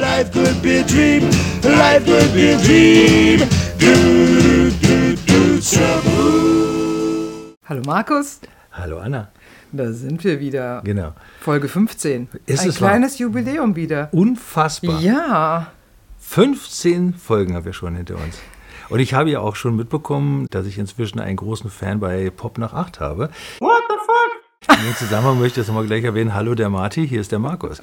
life could be a dream. Life could be a dream. Do, do, do, shabu. Hallo Markus, Hallo Anna. da sind wir wieder. Genau. Folge 15. Ist Ein es wahr? kleines Jubiläum wieder. Unfassbar. Ja, 15 Folgen haben wir schon hinter uns. Und ich habe ja auch schon mitbekommen, dass ich inzwischen einen großen Fan bei Pop nach 8 habe. What? In dem Zusammenhang möchte ich das nochmal gleich erwähnen. Hallo der Marty, hier ist der Markus.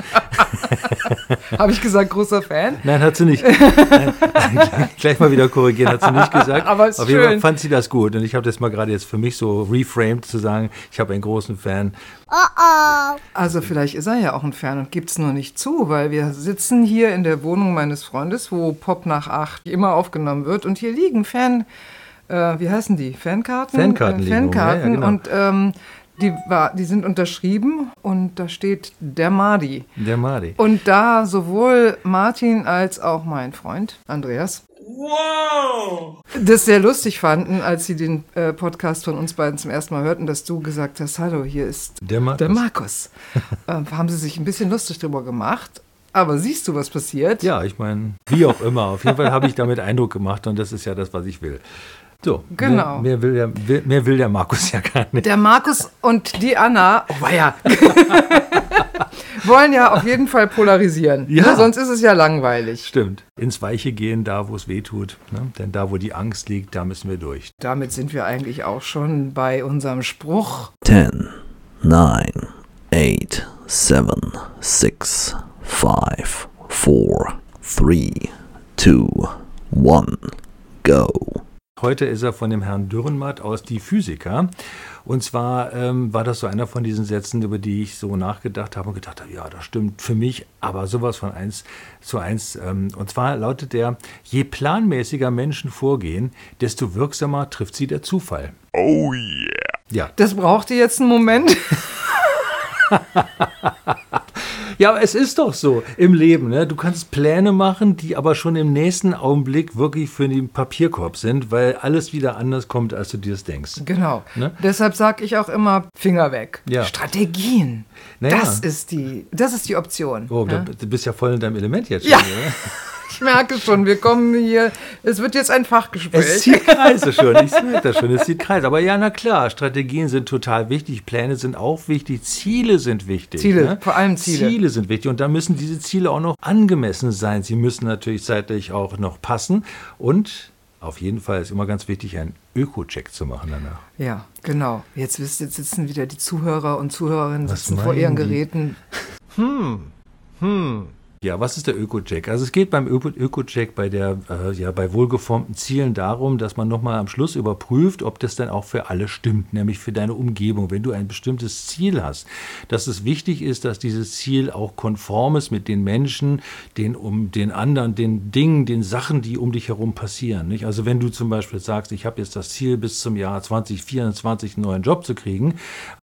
habe ich gesagt, großer Fan. Nein, hat sie nicht. Nein, gleich, gleich mal wieder korrigieren, hat sie nicht gesagt. Aber ist Auf jeden Fall schön. fand sie das gut. Und ich habe das mal gerade jetzt für mich so reframed zu sagen, ich habe einen großen Fan. Also vielleicht ist er ja auch ein Fan und gibt es nur nicht zu, weil wir sitzen hier in der Wohnung meines Freundes, wo Pop nach 8 immer aufgenommen wird. Und hier liegen Fan, äh, wie heißen die? Fankarten? Fankarten Äh, liegen rum, ja, ja, Fankarten genau. und ähm, die, war, die sind unterschrieben und da steht der Madi. Der Marty. Und da sowohl Martin als auch mein Freund Andreas das sehr lustig fanden, als sie den äh, Podcast von uns beiden zum ersten Mal hörten, dass du gesagt hast, hallo, hier ist Der Markus. der Markus. ähm, haben sie sich ein bisschen lustig drüber gemacht. Aber siehst du, was passiert? Ja, ich meine, wie auch immer. Auf jeden Fall habe ich damit Eindruck gemacht und das ist ja das, was ich will. So, Genau. Mehr, mehr, will, der, mehr will der Markus ja gar nicht. Der Markus und die Anna, oh ja, wollen ja auf jeden Fall polarisieren. Ja. Ne? Sonst ist es ja langweilig. Stimmt. Ins Weiche gehen, da wo es weh tut. Ne? Denn da, wo die Angst liegt, da müssen wir durch. Damit sind wir eigentlich auch schon bei unserem Spruch. 10, 9, 8, 7, 6, 5, 4, 3, 2, 1, go. Heute ist er von dem Herrn Dürrenmatt aus Die Physiker. Und zwar ähm, war das so einer von diesen Sätzen, über die ich so nachgedacht habe und gedacht habe, ja, das stimmt für mich, aber sowas von eins zu eins. Ähm, und zwar lautet der, je planmäßiger Menschen vorgehen, desto wirksamer trifft sie der Zufall. Oh yeah. Ja, Das brauchte jetzt einen Moment. Ja, aber es ist doch so im Leben. Ne? Du kannst Pläne machen, die aber schon im nächsten Augenblick wirklich für den Papierkorb sind, weil alles wieder anders kommt, als du dir es denkst. Genau. Ne? Deshalb sage ich auch immer Finger weg. Ja. Strategien. Naja. Das ist die, das ist die Option. Oh, ne? du bist ja voll in deinem Element jetzt Ja. schon. Oder? Ich merke schon, wir kommen hier. Es wird jetzt ein Es Fachgespräch. zieht Kreise schon, ich merke das schon, es zieht Kreise. Aber ja, na klar, Strategien sind total wichtig, Pläne sind auch wichtig, Ziele sind wichtig. Ziele, ne? vor allem Ziele. Ziele sind wichtig und da müssen diese Ziele auch noch angemessen sein. Sie müssen natürlich zeitlich auch noch passen und auf jeden Fall ist immer ganz wichtig, einen Öko-Check zu machen danach. Ja, genau. Jetzt, jetzt sitzen wieder die Zuhörer und Zuhörerinnen sitzen vor ihren die? Geräten. Ja, was ist der Öko-Check? Also es geht beim Öko- Öko-Check bei der, äh, ja, bei wohlgeformten Zielen darum, dass man nochmal am Schluss überprüft, ob das dann auch für alle stimmt, nämlich für deine Umgebung. Wenn du ein bestimmtes Ziel hast, dass es wichtig ist, dass dieses Ziel auch konform ist mit den Menschen, den um den anderen, den Dingen, den Sachen, die um dich herum passieren. Nicht? Also wenn du zum Beispiel sagst, ich habe jetzt das Ziel, bis zum Jahr 2024 einen neuen Job zu kriegen,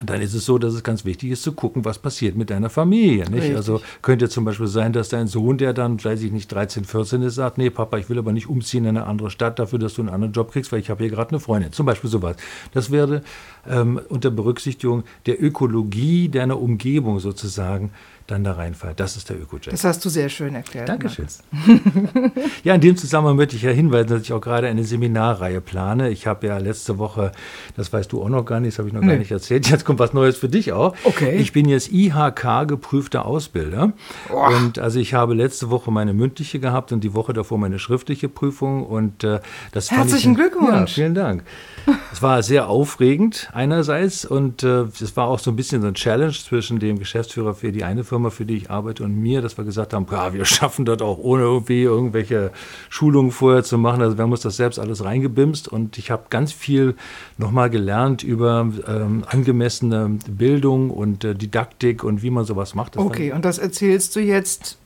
dann ist es so, dass es ganz wichtig ist zu gucken, was passiert mit deiner Familie. Nicht? Also könnte zum Beispiel sein, dass dein Sohn, der dann, weiß ich nicht, 13, 14 ist, sagt, nee, Papa, ich will aber nicht umziehen in eine andere Stadt dafür, dass du einen anderen Job kriegst, weil ich habe hier gerade eine Freundin. Zum Beispiel sowas. Das wäre ähm, unter Berücksichtigung der Ökologie deiner Umgebung sozusagen dann da reinfallen. Das ist der Öko-Check. Das hast du sehr schön erklärt. Dankeschön. Ja, in dem Zusammenhang möchte ich ja hinweisen, dass ich auch gerade eine Seminarreihe plane. Ich habe ja letzte Woche, das weißt du auch noch gar nicht, das habe ich noch gar Nee. nicht erzählt. Jetzt kommt was Neues für dich auch. Okay. Ich bin jetzt IHK geprüfter Ausbilder. Und also ich habe letzte Woche meine mündliche gehabt und die Woche davor meine schriftliche Prüfung. Und äh, das fand Herzlichen ich, Glückwunsch. Ja, vielen Dank. Es war sehr aufregend einerseits und äh, es war auch so ein bisschen so ein Challenge zwischen dem Geschäftsführer für die eine Firma, für die ich arbeite, und mir, dass wir gesagt haben, ja, wir schaffen das auch ohne irgendwie irgendwelche Schulungen vorher zu machen. Also wir haben uns das selbst alles reingebimst und ich habe ganz viel nochmal gelernt über ähm, angemessene Bildung und äh, Didaktik und wie man sowas macht. Das Okay, und das erzählst du jetzt.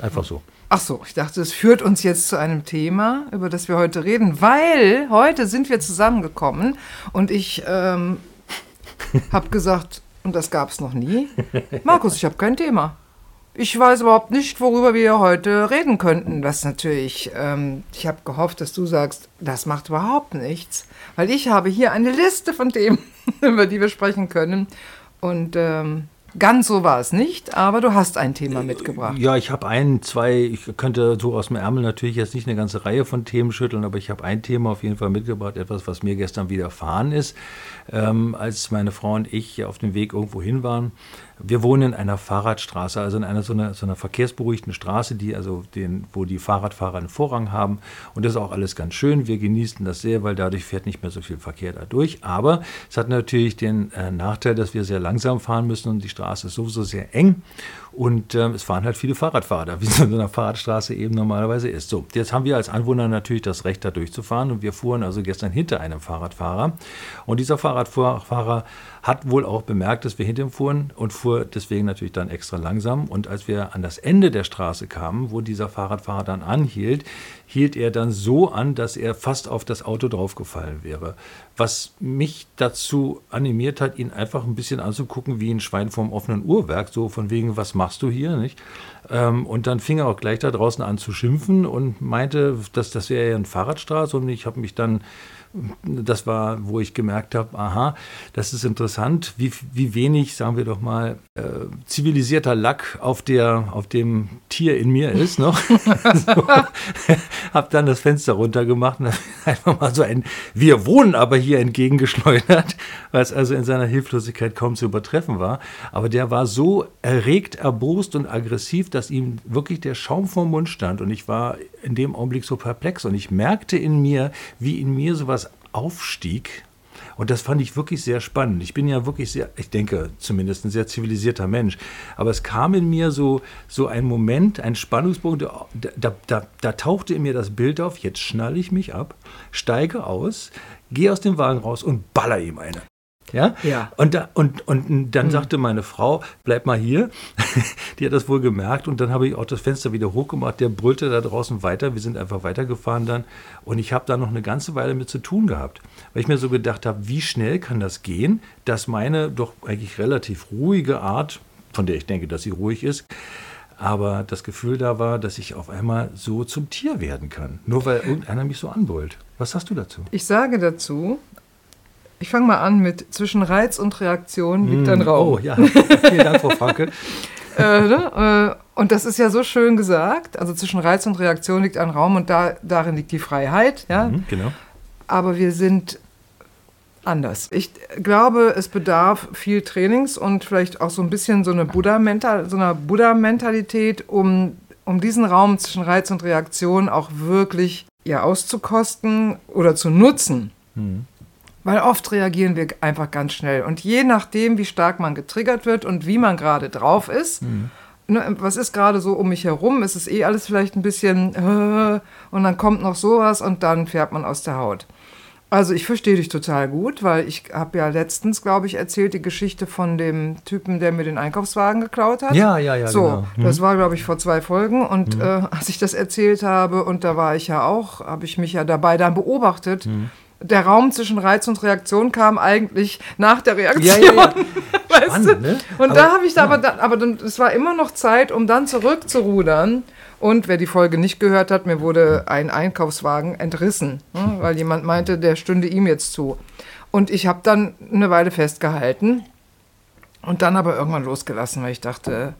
einfach so. Ach so, ich dachte, es führt uns jetzt zu einem Thema, über das wir heute reden, weil heute sind wir zusammengekommen und ich ähm, habe gesagt, und das gab es noch nie, Markus, ich habe kein Thema. Ich weiß überhaupt nicht, worüber wir heute reden könnten. Was natürlich, ähm, ich habe gehofft, dass du sagst, das macht überhaupt nichts, weil ich habe hier eine Liste von Themen, über die wir sprechen können. Und ähm, Ganz so war es nicht, aber du hast ein Thema mitgebracht. Ja, ich habe ein, zwei, ich könnte so aus dem Ärmel natürlich jetzt nicht eine ganze Reihe von Themen schütteln, aber ich habe ein Thema auf jeden Fall mitgebracht, etwas, was mir gestern widerfahren ist, ähm, als meine Frau und ich auf dem Weg irgendwo hin waren. Wir wohnen in einer Fahrradstraße, also in einer so einer, so einer verkehrsberuhigten Straße, die also den, wo die Fahrradfahrer einen Vorrang haben. Und das ist auch alles ganz schön. Wir genießen das sehr, weil dadurch fährt nicht mehr so viel Verkehr da durch. Aber es hat natürlich den äh, Nachteil, dass wir sehr langsam fahren müssen und die Straße ist sowieso sehr eng. Und ähm, es fahren halt viele Fahrradfahrer da, wie es in so einer Fahrradstraße eben normalerweise ist. So, jetzt haben wir als Anwohner natürlich das Recht, da durchzufahren. Und wir fuhren also gestern hinter einem Fahrradfahrer. Und dieser Fahrradfahrer hat wohl auch bemerkt, dass wir hinter ihm fuhren und fuhr deswegen natürlich dann extra langsam. Und als wir an das Ende der Straße kamen, wo dieser Fahrradfahrer dann anhielt, hielt er dann so an, dass er fast auf das Auto draufgefallen wäre. Was mich dazu animiert hat, ihn einfach ein bisschen anzugucken wie ein Schwein vom offenen Uhrwerk, so von wegen, was machst du hier, nicht? Ähm, und dann fing er auch gleich da draußen an zu schimpfen und meinte, dass das wäre ja eine Fahrradstraße und ich habe mich dann das war, wo ich gemerkt habe, aha, das ist interessant, wie, wie wenig, sagen wir doch mal, äh, zivilisierter Lack auf, der, auf dem Tier in mir ist noch. so, habe dann das Fenster runtergemacht und einfach mal so ein Wir wohnen aber hier entgegengeschleudert, was also in seiner Hilflosigkeit kaum zu übertreffen war. Aber der war so erregt, erbost und aggressiv, dass ihm wirklich der Schaum vom Mund stand und ich war in dem Augenblick so perplex und ich merkte in mir, wie in mir sowas aufstieg. Und das fand ich wirklich sehr spannend. Ich bin ja wirklich sehr, ich denke zumindest ein sehr zivilisierter Mensch. Aber es kam in mir so, so ein Moment, ein Spannungspunkt, da, da, da, da tauchte in mir das Bild auf, jetzt schnalle ich mich ab, steige aus, gehe aus dem Wagen raus und baller ihm eine. Ja? Ja. Und, da, und, und dann mhm. sagte meine Frau, bleib mal hier. Die hat das wohl gemerkt und dann habe ich auch das Fenster wieder hochgemacht. Der brüllte da draußen weiter. Wir sind einfach weitergefahren dann. Und ich habe da noch eine ganze Weile mit zu tun gehabt. Weil ich mir so gedacht habe, wie schnell kann das gehen, dass meine doch eigentlich relativ ruhige Art, von der ich denke, dass sie ruhig ist, aber das Gefühl da war, dass ich auf einmal so zum Tier werden kann. Nur weil irgendeiner mich so anbrüllt. Was sagst du dazu? Ich sage dazu, ich fange mal an mit zwischen Reiz und Reaktion liegt ein Raum. Oh ja, vielen Dank, Frau Franke. äh, ne? äh, und das ist ja so schön gesagt. Also zwischen Reiz und Reaktion liegt ein Raum und da, darin liegt die Freiheit. Ja? Mhm, genau. Aber wir sind anders. Ich glaube, es bedarf viel Trainings und vielleicht auch so ein bisschen so, eine Buddha-Mental, so einer Buddha-Mentalität, um, um diesen Raum zwischen Reiz und Reaktion auch wirklich ja, auszukosten oder zu nutzen. Mhm. Weil oft reagieren wir einfach ganz schnell. Und je nachdem, wie stark man getriggert wird und wie man gerade drauf ist, mhm. ne, was ist gerade so um mich herum, ist es eh alles vielleicht ein bisschen äh, und dann kommt noch sowas und dann fährt man aus der Haut. Also ich verstehe dich total gut, weil ich habe ja letztens, glaube ich, erzählt die Geschichte von dem Typen, der mir den Einkaufswagen geklaut hat. Ja, ja, ja. So, genau. mhm. das war, glaube ich, vor zwei Folgen. Und mhm. äh, als ich das erzählt habe, und da war ich ja auch, habe ich mich ja dabei dann beobachtet. Mhm der Raum zwischen Reiz und Reaktion kam eigentlich nach der Reaktion. Ja, ja, ja. Du? ne? Und aber, da habe ich da, aber, aber es war immer noch Zeit, um dann zurückzurudern. Und wer die Folge nicht gehört hat, mir wurde ein Einkaufswagen entrissen, ne, weil jemand meinte, der stünde ihm jetzt zu. Und ich habe dann eine Weile festgehalten und dann aber irgendwann losgelassen, weil ich dachte,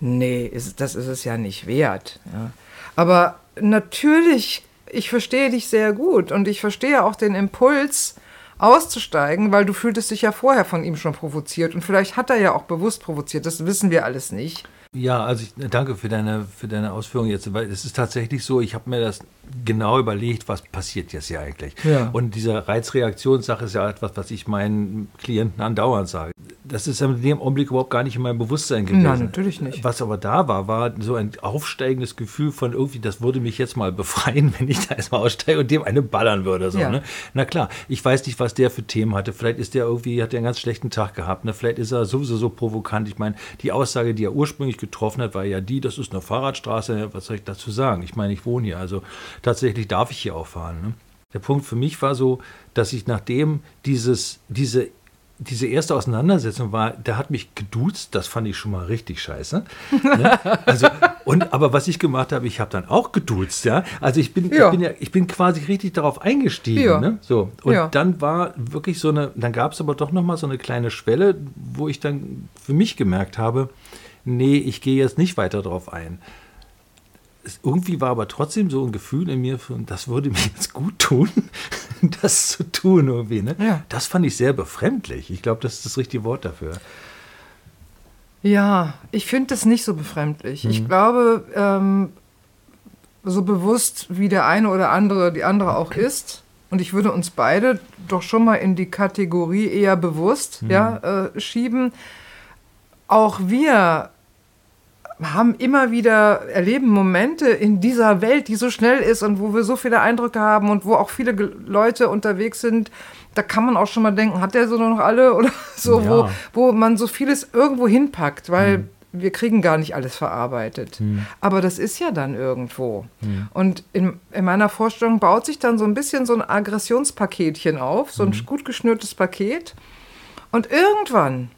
nee, ist, das ist es ja nicht wert. Ja. Aber natürlich ich verstehe dich sehr gut und ich verstehe auch den Impuls, auszusteigen, weil du fühltest dich ja vorher von ihm schon provoziert und vielleicht hat er ja auch bewusst provoziert, das wissen wir alles nicht. Ja, also ich danke für deine, für deine Ausführungen jetzt, weil es ist tatsächlich so, ich habe mir das genau überlegt, was passiert jetzt hier eigentlich. Ja. Und diese Reizreaktionssache ist ja etwas, was ich meinen Klienten andauernd sage das ist in dem Augenblick überhaupt gar nicht in meinem Bewusstsein gewesen. Nein, natürlich nicht. Was aber da war, war so ein aufsteigendes Gefühl von irgendwie, das würde mich jetzt mal befreien, wenn ich da erstmal aussteige und dem eine ballern würde. So, ja. ne? Na klar, ich weiß nicht, was der für Themen hatte. Vielleicht ist der irgendwie, hat der einen ganz schlechten Tag gehabt. Ne? Vielleicht ist er sowieso so provokant. Ich meine, die Aussage, die er ursprünglich getroffen hat, war ja die, das ist eine Fahrradstraße. Was soll ich dazu sagen? Ich meine, ich wohne hier. Also tatsächlich darf ich hier auch fahren. Ne? Der Punkt für mich war so, dass ich nachdem dieses, diese diese erste Auseinandersetzung war, der hat mich geduzt, das fand ich schon mal richtig scheiße. ne? also, und, aber was ich gemacht habe, ich habe dann auch geduzt, ja. Also ich bin, Ja. ich bin ja, ich bin quasi richtig darauf eingestiegen. Ja. Ne? So. Und Ja. dann war wirklich so eine, dann gab es aber doch nochmal so eine kleine Schwelle, wo ich dann für mich gemerkt habe, nee, ich gehe jetzt nicht weiter drauf ein. Es, irgendwie war aber trotzdem so ein Gefühl in mir, von, das würde mir jetzt gut tun, das zu tun irgendwie. Ne? Ja. Das fand ich sehr befremdlich. Ich glaube, das ist das richtige Wort dafür. Ja, ich finde das nicht so befremdlich. Mhm. Ich glaube, ähm, so bewusst wie der eine oder andere, die andere auch ist, und ich würde uns beide doch schon mal in die Kategorie eher bewusst Mhm. ja, äh, schieben. Auch wir haben immer wieder, erleben Momente in dieser Welt, die so schnell ist und wo wir so viele Eindrücke haben und wo auch viele Leute unterwegs sind, da kann man auch schon mal denken, hat der so noch alle oder so, wo, Ja. wo man so vieles irgendwo hinpackt, weil wir kriegen gar nicht alles verarbeitet. Aber das ist ja dann irgendwo. Und in, in meiner Vorstellung baut sich dann so ein bisschen so ein Aggressionspaketchen auf, so ein gut geschnürtes Paket. Und irgendwann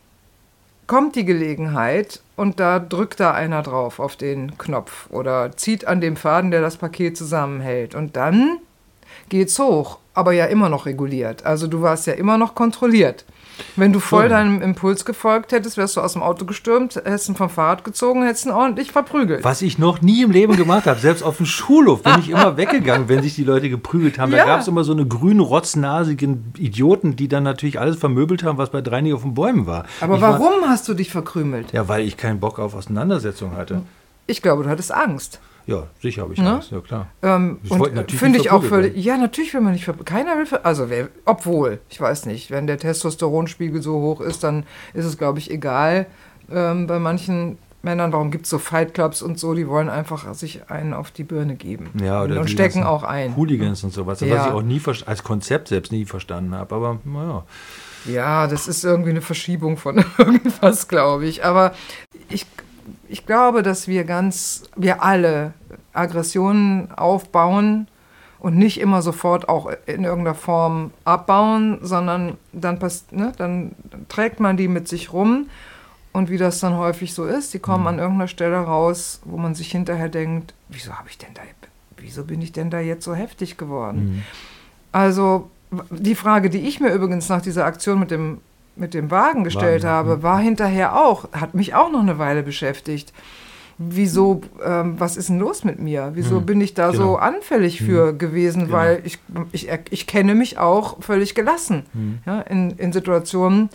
kommt die Gelegenheit und da drückt da einer drauf auf den Knopf oder zieht an dem Faden, der das Paket zusammenhält. Und dann geht's hoch, aber ja immer noch reguliert. Also du warst ja immer noch kontrolliert. Wenn du voll deinem Impuls gefolgt hättest, wärst du aus dem Auto gestürmt, hättest ihn vom Fahrrad gezogen, hättest ihn ordentlich verprügelt. Was ich noch nie im Leben gemacht habe, selbst auf dem Schulhof bin ich immer weggegangen, wenn sich die Leute geprügelt haben. Da Ja. gab es immer so eine grünen, rotznasigen Idioten, die dann natürlich alles vermöbelt haben, was bei drei nicht auf den Bäumen war. Aber ich war- warum hast du dich verkrümelt? Ja, weil ich keinen Bock auf Auseinandersetzung hatte. Ich glaube, du hattest Angst. Ja, sicher habe ich Ne? Angst, ja klar. Ähm, Ich und wollte natürlich finde ich auch völlig. Ja, natürlich will man nicht Keiner will Also, wer, obwohl, ich weiß nicht, wenn der Testosteronspiegel so hoch ist, dann ist es, glaube ich, egal. Ähm, bei manchen Männern, warum gibt es so Fightclubs und so, die wollen einfach sich einen auf die Birne geben. Ja, oder und die stecken auch ein. Hooligans und sowas, was Ja. ich auch nie als Konzept selbst nie verstanden habe. Aber naja. Ja, das ist irgendwie eine Verschiebung von irgendwas, glaube ich. Aber ich, ich glaube, dass wir ganz, wir alle Aggressionen aufbauen und nicht immer sofort auch in irgendeiner Form abbauen, sondern dann, pass, ne, dann trägt man die mit sich rum. Und wie das dann häufig so ist, die kommen an irgendeiner Stelle raus, wo man sich hinterher denkt, wieso habe ich denn da, wieso bin ich denn da jetzt so heftig geworden? Also w- die Frage, die ich mir übrigens nach dieser Aktion mit dem, mit dem Wagen gestellt Wagen, habe, war hinterher auch, hat mich auch noch eine Weile beschäftigt. Wieso, ähm, was ist denn los mit mir? Wieso Hm, bin ich da so genau. anfällig für gewesen? Genau. Weil ich, ich, ich kenne mich auch völlig gelassen Hm. ja, in, in Situationen,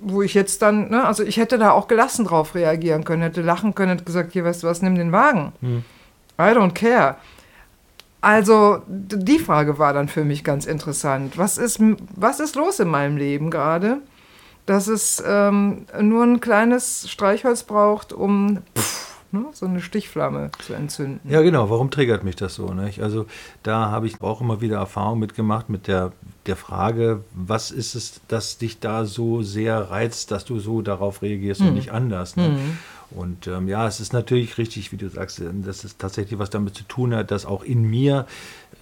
wo ich jetzt dann, ne, also ich hätte da auch gelassen drauf reagieren können, hätte lachen können, hätte gesagt, hier, weißt du was, nimm den Wagen. Hm. I don't care. Also die Frage war dann für mich ganz interessant. Was ist, was ist los in meinem Leben gerade, dass es ähm, nur ein kleines Streichholz braucht, um pff, ne, so eine Stichflamme zu entzünden? Ja, genau. Warum triggert mich das so? Nicht? Also da habe ich auch immer wieder Erfahrung mitgemacht mit der, der Frage, was ist es, das dich da so sehr reizt, dass du so darauf reagierst und nicht anders. Ne? Und ähm, ja, es ist natürlich richtig, wie du sagst, äh, dass es tatsächlich was damit zu tun hat, dass auch in mir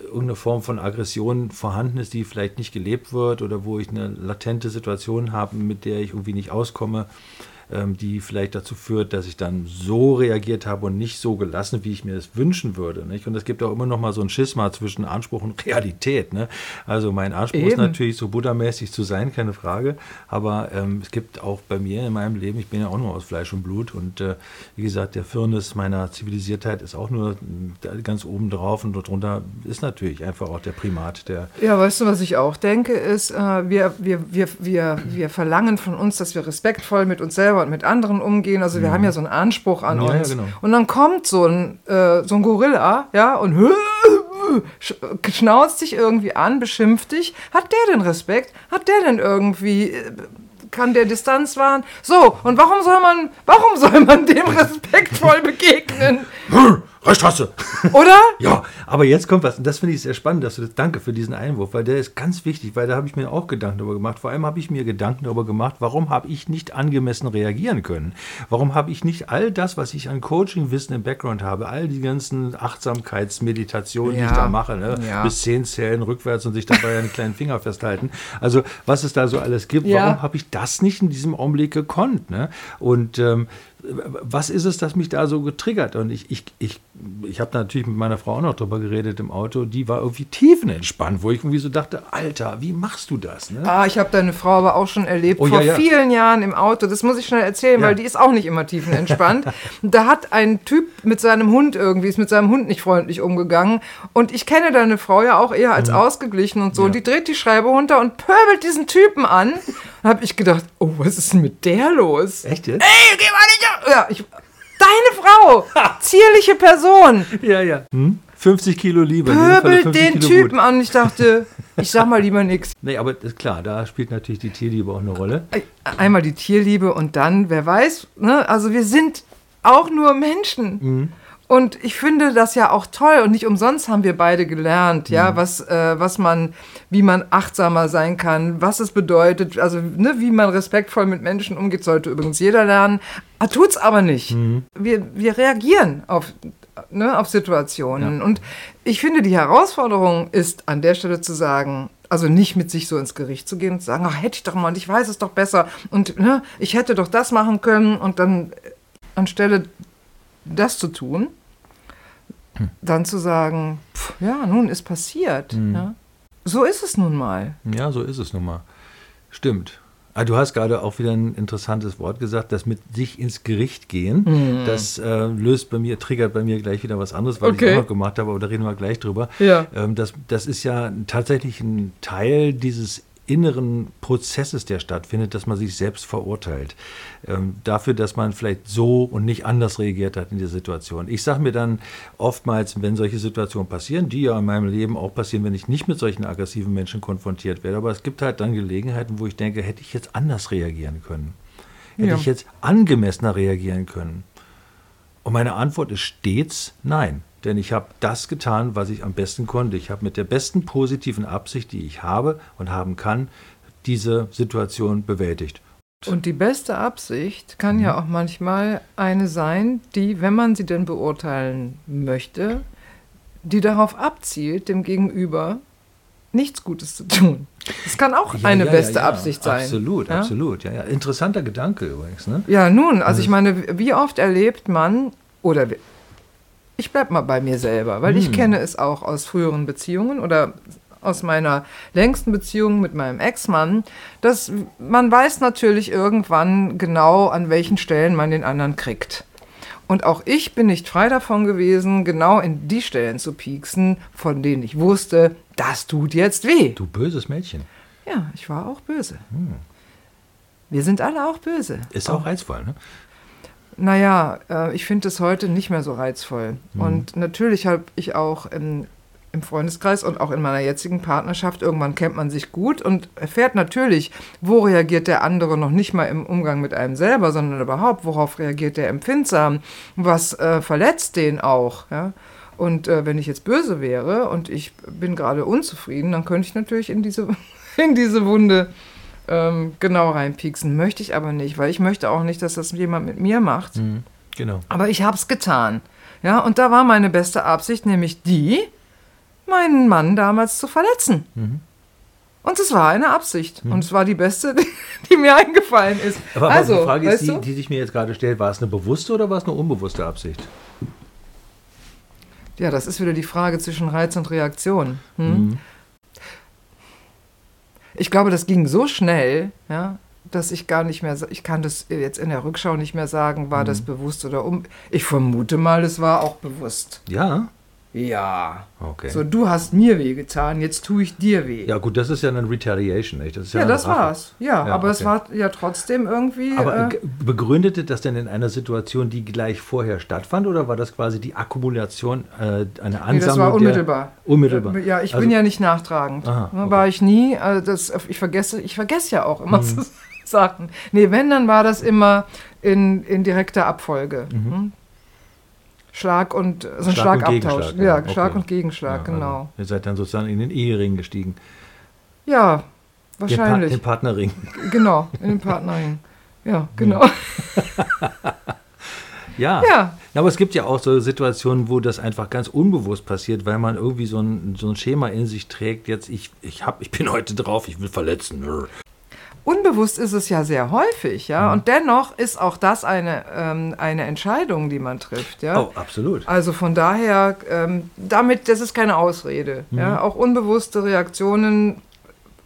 irgendeine Form von Aggression vorhanden ist, die vielleicht nicht gelebt wird oder wo ich eine latente Situation habe, mit der ich irgendwie nicht auskomme, ähm, die vielleicht dazu führt, dass ich dann so reagiert habe und nicht so gelassen, wie ich mir das wünschen würde. Nicht? Und es gibt auch immer noch mal so ein Schisma zwischen Anspruch und Realität. Ne? Also mein Anspruch ist Eben. natürlich so buddhamäßig zu sein, keine Frage. Aber ähm, es gibt auch bei mir in meinem Leben, ich bin ja auch nur aus Fleisch und Blut und äh, wie gesagt, der Firnis meiner Zivilisiertheit ist auch nur ganz oben drauf und darunter ist natürlich einfach auch der Primat, der Ja, weißt du, was ich auch denke, ist, äh, wir, wir, wir, wir, wir verlangen von uns, dass wir respektvoll mit uns selber und mit anderen umgehen. Also wir haben ja so einen Anspruch an Mhm. Ja, ja, uns. genau. Und dann kommt so ein, äh, so ein Gorilla, ja, und sch- schnauzt dich irgendwie an, beschimpft dich. Hat der denn Respekt? Hat der denn irgendwie, äh, kann der Distanz wahren? So, und warum soll man, warum soll man dem respektvoll begegnen? Reichstraße! Oder? Ja, aber jetzt kommt was. Und das finde ich sehr spannend, dass du das, danke für diesen Einwurf, weil der ist ganz wichtig, weil da habe ich mir auch Gedanken darüber gemacht. Vor allem habe ich mir Gedanken darüber gemacht, warum habe ich nicht angemessen reagieren können? Warum habe ich nicht all das, was ich an Coaching-Wissen im Background habe, all die ganzen Achtsamkeitsmeditationen, die ich Ja. da mache, ne? Ja. bis zehn zählen rückwärts und sich dabei einen kleinen Finger festhalten. Also was es da so alles gibt, Ja. warum habe ich das nicht in diesem Augenblick gekonnt? Ne? Und ähm, was ist es, das mich da so getriggert? Und ich, ich, ich, ich habe natürlich mit meiner Frau auch noch drüber geredet im Auto, die war irgendwie tiefenentspannt, wo ich irgendwie so dachte, Alter, wie machst du das? Ne? Ah, ich habe deine Frau aber auch schon erlebt, Oh, vor ja, ja. vielen Jahren im Auto. Das muss ich schnell erzählen, Ja. weil die ist auch nicht immer tiefenentspannt. da hat ein Typ mit seinem Hund irgendwie, ist mit seinem Hund nicht freundlich umgegangen. Und ich kenne deine Frau ja auch eher als ausgeglichen und so. Mhm. Und die dreht die Schreibe runter und pöbelt diesen Typen an. Da habe ich gedacht, oh, was ist denn mit der los? Echt jetzt? Ey, geh mal nicht auf. Ja, ich, deine Frau, zierliche Person, Ja, ja. Hm? 50 Kilo Liebe. pöbelt 50 den Kilo Typen Wut. an. Ich dachte, ich sag mal lieber nichts. Nee, aber ist klar, da spielt natürlich die Tierliebe auch eine Rolle. einmal die Tierliebe und dann, wer weiß, ne? also wir sind auch nur Menschen. Und ich finde das ja auch toll und nicht umsonst haben wir beide gelernt, ja, was, äh, was man, wie man achtsamer sein kann, was es bedeutet, also ne, wie man respektvoll mit Menschen umgeht, sollte übrigens jeder lernen. Ah, tut's aber nicht. Wir, wir reagieren auf, ne, auf Situationen. Und ich finde, die Herausforderung ist an der Stelle zu sagen, also nicht mit sich so ins Gericht zu gehen und zu sagen, ach, hätte ich doch mal und ich weiß es doch besser und ne, ich hätte doch das machen können und dann äh, anstelle das zu tun, dann zu sagen, pf, ja, nun ist passiert. Ja. So ist es nun mal. Ja, so ist es nun mal. Stimmt. Ah, du hast gerade auch wieder ein interessantes Wort gesagt, das mit sich ins Gericht gehen. Das äh, löst bei mir, triggert bei mir gleich wieder was anderes, ich Okay. auch noch gemacht habe, aber da reden wir gleich drüber. Ja. Ähm, das, das ist ja tatsächlich ein Teil dieses inneren Prozesses, der stattfindet, dass man sich selbst verurteilt. Ähm, dafür, dass man vielleicht so und nicht anders reagiert hat in der Situation. Ich sage mir dann oftmals, wenn solche Situationen passieren, die ja in meinem Leben auch passieren, wenn ich nicht mit solchen aggressiven Menschen konfrontiert werde, aber es gibt halt dann Gelegenheiten, wo ich denke, hätte ich jetzt anders reagieren können. Hätte Ja. ich jetzt angemessener reagieren können. Und meine Antwort ist stets nein. Denn ich habe das getan, was ich am besten konnte. Ich habe mit der besten positiven Absicht, die ich habe und haben kann, diese Situation bewältigt. Und die beste Absicht kann ja auch manchmal eine sein, die, wenn man sie denn beurteilen möchte, die darauf abzielt, dem Gegenüber nichts Gutes zu tun. Das kann auch Ja, eine ja, beste ja. Absicht sein. Absolut, absolut. Ja, ja. Interessanter Gedanke übrigens. Ne? Ja, nun, also ich meine, wie oft erlebt man, oder ich bleib mal bei mir selber, weil ich kenne es auch aus früheren Beziehungen oder aus meiner längsten Beziehung mit meinem Ex-Mann, dass man weiß natürlich irgendwann genau, an welchen Stellen man den anderen kriegt. Und auch ich bin nicht frei davon gewesen, genau in die Stellen zu pieksen, von denen ich wusste, das tut jetzt weh. Du böses Mädchen. Ja, ich war auch böse. Wir sind alle auch böse. Ist auch reizvoll, ne? Naja, äh, ich finde es heute nicht mehr so reizvoll. Und natürlich habe ich auch im, im Freundeskreis und auch in meiner jetzigen Partnerschaft, irgendwann kennt man sich gut und erfährt natürlich, wo reagiert der andere noch nicht mal im Umgang mit einem selber, sondern überhaupt, worauf reagiert der empfindsam, was äh, verletzt den auch. Ja? Und äh, wenn ich jetzt böse wäre und ich bin gerade unzufrieden, dann könnte ich natürlich in diese, in diese Wunde ähm, genau reinpieksen. Möchte ich aber nicht, weil ich möchte auch nicht, dass das jemand mit mir macht. Genau. Aber ich habe es getan. Ja, und da war meine beste Absicht nämlich die, meinen Mann damals zu verletzen. Und es war eine Absicht. Und es war die beste, die, die mir eingefallen ist. Aber, aber also, die Frage ist, die, die sich mir jetzt gerade stellt, war es eine bewusste oder war es eine unbewusste Absicht? Ja, das ist wieder die Frage zwischen Reiz und Reaktion. Hm? Ich glaube, das ging so schnell, ja, dass ich gar nicht mehr, ich kann das jetzt in der Rückschau nicht mehr sagen, war das bewusst oder um. Ich vermute mal, es war auch bewusst. Ja. Ja. Okay. So, du hast mir weh getan, jetzt tue ich dir weh. ja, gut, das ist ja eine Retaliation, nicht? Das ist ja, Ja, das Rache. war's. Ja, Ja, aber es okay. war ja trotzdem irgendwie. Aber äh, begründete das denn in einer Situation, die gleich vorher stattfand, oder war das quasi die Akkumulation, äh, eine Ansammlung? nee, das war der- unmittelbar. Unmittelbar. Äh, Ja, ich Also- bin ja nicht nachtragend. Aha, okay. War ich nie. Also das, ich vergesse, ich vergesse ja auch immer Mhm. zu sagen. Nee, wenn, dann war das immer in, in direkter Abfolge. Mhm. Hm? Schlag und so ein Schlag und Schlagabtausch. Gegenschlag, Ja, ja, okay. Schlag und Gegenschlag, Ja, genau. Also, ihr seid dann sozusagen in den Ehering gestiegen. Ja, Den, pa wahrscheinlich. den Partnerring. Genau, in den Partnerring. Ja, genau. Ja. Ja. Aber es gibt ja auch so Situationen, wo das einfach ganz unbewusst passiert, weil man irgendwie so ein, so ein Schema in sich trägt. Jetzt, ich, ich, hab, ich bin heute drauf, ich will verletzen. Unbewusst ist es ja sehr häufig, ja. Und dennoch ist auch das eine, ähm, eine Entscheidung, die man trifft, ja. Oh, absolut. Also von daher, ähm, damit, das ist keine Ausrede. Ja? Auch unbewusste Reaktionen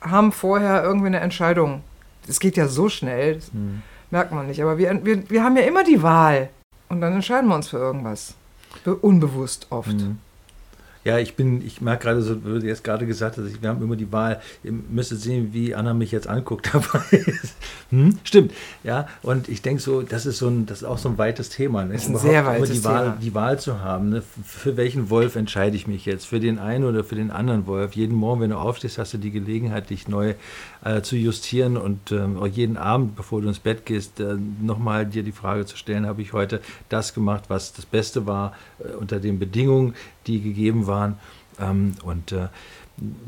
haben vorher irgendwie eine Entscheidung. Es geht ja so schnell, das merkt man nicht. Aber wir, wir, wir haben ja immer die Wahl. Und dann entscheiden wir uns für irgendwas. Be unbewusst oft. Ja, ich bin, ich merke gerade so, wie du jetzt gerade gesagt hast, wir haben immer die Wahl, ihr müsstet sehen, wie Anna mich jetzt anguckt dabei. hm? Stimmt, ja. Und ich denke so, das ist so ein, das ist auch so ein weites Thema. Ne? ist ein sehr weites die Wahl, Thema. die Wahl zu haben. Ne? Für welchen Wolf entscheide ich mich jetzt? Für den einen oder für den anderen Wolf? Jeden Morgen, wenn du aufstehst, hast du die Gelegenheit, dich neu äh, zu justieren und ähm, auch jeden Abend, bevor du ins Bett gehst, äh, nochmal dir die Frage zu stellen, habe ich heute das gemacht, was das Beste war, äh, unter den Bedingungen, die gegeben waren. Ähm, und äh,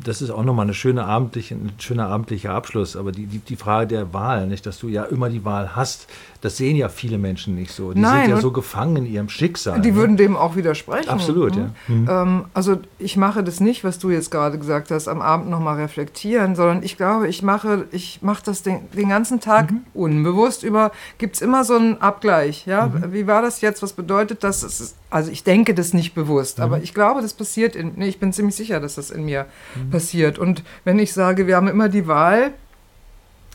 das ist auch nochmal eine schöne abendliche, ein schöner abendlicher Abschluss. Aber die, die, die Frage der Wahl, nicht, dass du ja immer die Wahl hast, das sehen ja viele Menschen nicht so. Die Nein, sind ja so gefangen in ihrem Schicksal. Die ne? würden dem auch widersprechen. Absolut, Mhm. ja. Mhm. Ähm, also ich mache das nicht, was du jetzt gerade gesagt hast, am Abend nochmal reflektieren, sondern ich glaube, ich mache, ich mache das den, den ganzen Tag Mhm. unbewusst über, gibt es immer so einen Abgleich. Ja? Mhm. Wie war das jetzt? Was bedeutet das? Also ich denke das nicht bewusst, Mhm. aber ich glaube, das passiert in, nee, ich bin ziemlich sicher, dass das in mir Mhm. passiert. Und wenn ich sage, wir haben immer die Wahl,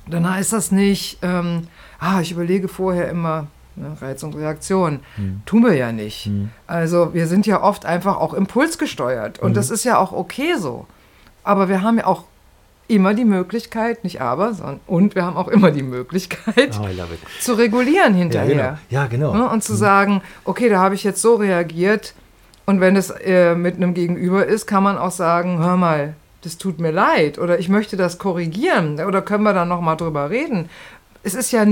dann heißt das nicht, ähm, ah, ich überlege vorher immer ne, Reiz und Reaktion. Tun wir ja nicht. Also wir sind ja oft einfach auch impulsgesteuert und das ist ja auch okay so. Aber wir haben ja auch immer die Möglichkeit, nicht aber, sondern und wir haben auch immer die Möglichkeit Oh, zu regulieren Ja, hinterher. genau. Ja, genau. Ne, und zu sagen, okay, da habe ich jetzt so reagiert und wenn es äh, mit einem Gegenüber ist, kann man auch sagen, hör mal, das tut mir leid oder ich möchte das korrigieren oder können wir dann nochmal drüber reden. Es ist ja,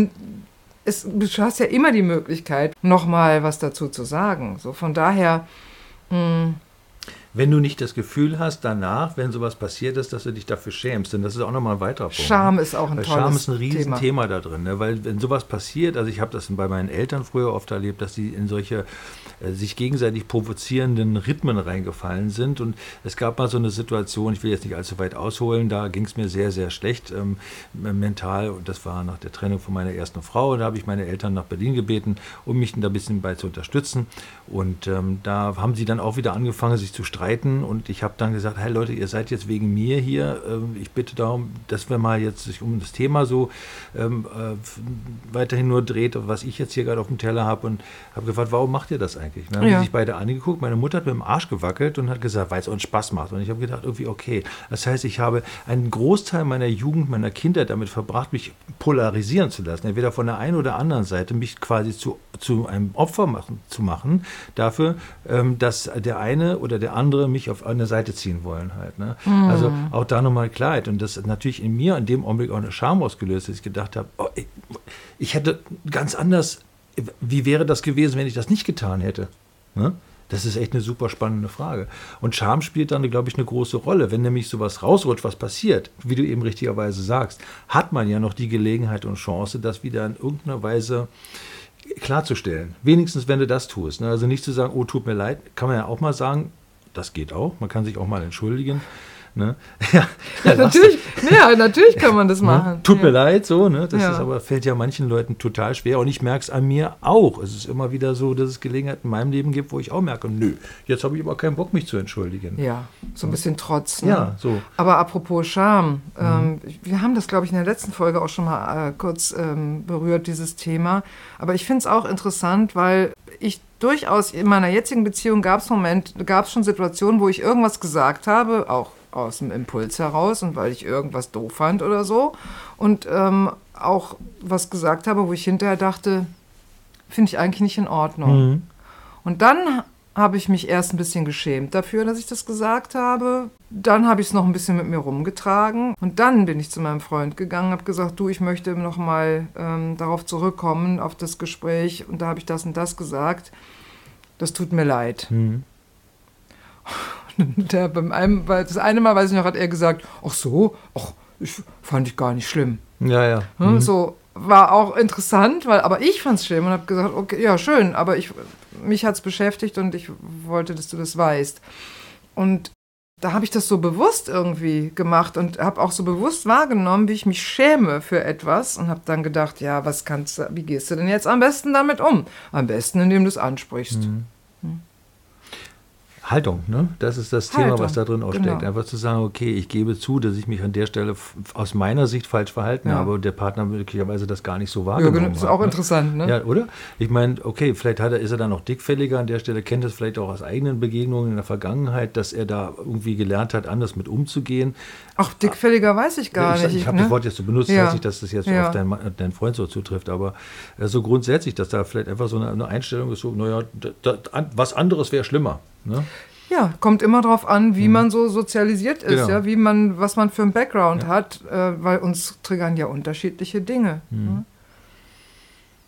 es, du hast ja immer die Möglichkeit, nochmal was dazu zu sagen. So von daher, Wenn du nicht das Gefühl hast, danach, wenn sowas passiert ist, dass du dich dafür schämst, denn das ist auch nochmal ein weiterer Punkt. Scham ne? ist auch ein Weil tolles Scham ist ein Riesenthema Thema. da drin, ne? weil wenn sowas passiert, also ich habe das bei meinen Eltern früher oft erlebt, dass sie in solche sich gegenseitig provozierenden Rhythmen reingefallen sind. Und es gab mal so eine Situation, ich will jetzt nicht allzu weit ausholen, da ging es mir sehr, sehr schlecht ähm, mental. Und das war nach der Trennung von meiner ersten Frau. Und da habe ich meine Eltern nach Berlin gebeten, um mich da ein bisschen bei zu unterstützen. Und ähm, da haben sie dann auch wieder angefangen, sich zu streiten. Und ich habe dann gesagt, hey Leute, ihr seid jetzt wegen mir hier, ähm, ich bitte darum, dass wir mal jetzt sich um das Thema so ähm, äh, weiterhin nur dreht, was ich jetzt hier gerade auf dem Teller habe. Und habe gefragt, warum macht ihr das eigentlich? Dann haben Ja. die sich beide angeguckt, meine Mutter hat mit dem Arsch gewackelt und hat gesagt, weil es uns Spaß macht und ich habe gedacht, irgendwie okay, das heißt, ich habe einen Großteil meiner Jugend, meiner Kindheit damit verbracht, mich polarisieren zu lassen, entweder von der einen oder anderen Seite, mich quasi zu, zu einem Opfer machen, zu machen, dafür, ähm, dass der eine oder der andere mich auf eine Seite ziehen wollen halt. Ne? Also auch da nochmal Klarheit und das natürlich in mir in dem Augenblick auch eine Scham ausgelöst, dass ich gedacht habe, oh, ich, ich hätte ganz anders, wie wäre das gewesen, wenn ich das nicht getan hätte? Ne? Das ist echt eine super spannende Frage. Und Scham spielt dann, glaube ich, eine große Rolle. Wenn nämlich sowas rausrutscht, was passiert, wie du eben richtigerweise sagst, hat man ja noch die Gelegenheit und Chance, das wieder in irgendeiner Weise klarzustellen. Wenigstens, wenn du das tust. Ne? Also nicht zu sagen, oh, tut mir leid, kann man ja auch mal sagen, das geht auch. Man kann sich auch mal entschuldigen. Ne? Ja, ja, natürlich, ja, natürlich kann man das machen. Ne? Tut ja. mir leid, so, ne? Das ist aber fällt ja manchen Leuten total schwer und ich merke es an mir auch. Es ist immer wieder so, dass es Gelegenheiten in meinem Leben gibt, wo ich auch merke, nö, jetzt habe ich aber keinen Bock, mich zu entschuldigen. Ja, so ein bisschen Trotz. Ne? Ja, so. Aber apropos Scham, Mhm. ähm, wir haben das, glaube ich, in der letzten Folge auch schon mal äh, kurz ähm, berührt, dieses Thema. Aber ich finde es auch interessant, weil ich durchaus in meiner jetzigen Beziehung gab es Moment, gab es schon Situationen, wo ich irgendwas gesagt habe, auch aus dem Impuls heraus und weil ich irgendwas doof fand oder so. Und ähm, auch was gesagt habe, wo ich hinterher dachte, finde ich eigentlich nicht in Ordnung. Mhm. Und dann habe ich mich erst ein bisschen geschämt dafür, dass ich das gesagt habe. Dann habe ich es noch ein bisschen mit mir rumgetragen. Und dann bin ich zu meinem Freund gegangen, habe gesagt, du, ich möchte noch mal ähm, darauf zurückkommen, auf das Gespräch. Und da habe ich das und das gesagt. Das tut mir leid. Mhm. Der beim einem, weil das eine Mal, weiß ich noch, hat er gesagt, ach so, ach, ich fand ich gar nicht schlimm. Ja, ja. Hm, Mhm. So war auch interessant, weil, aber ich fand es schlimm und habe gesagt, okay, ja, schön, aber ich, mich hat es beschäftigt und ich wollte, dass du das weißt. Und da habe ich das so bewusst irgendwie gemacht und habe auch so bewusst wahrgenommen, wie ich mich schäme für etwas und habe dann gedacht, ja, was kannst du, wie gehst du denn jetzt am besten damit um? Am besten, indem du es ansprichst. Mhm. Haltung, ne? Das ist das Thema, Haltung, was da drin auch genau. steckt. Einfach zu sagen, okay, ich gebe zu, dass ich mich an der Stelle aus meiner Sicht falsch verhalten Ja. habe und der Partner möglicherweise das gar nicht so Ja, wahrgenommen genau, das ist hat. auch ne? interessant, ne? Ja, oder? Ich meine, okay, vielleicht hat er, ist er dann noch dickfälliger an der Stelle, kennt es vielleicht auch aus eigenen Begegnungen in der Vergangenheit, dass er da irgendwie gelernt hat, anders mit umzugehen. Ach, dickfälliger weiß ich gar ich nicht. ich habe ne? das Wort jetzt so benutzt, Ja. weiß nicht, dass das jetzt Ja. auf deinen, deinen Freund so zutrifft, aber äh, so grundsätzlich, dass da vielleicht einfach so eine, eine Einstellung ist, so, naja, was anderes wäre schlimmer. Ne? Ja, kommt immer drauf an, wie man so sozialisiert ist, Genau. ja, wie man, was man für einen Background hat, äh, weil uns triggern ja unterschiedliche Dinge. ne?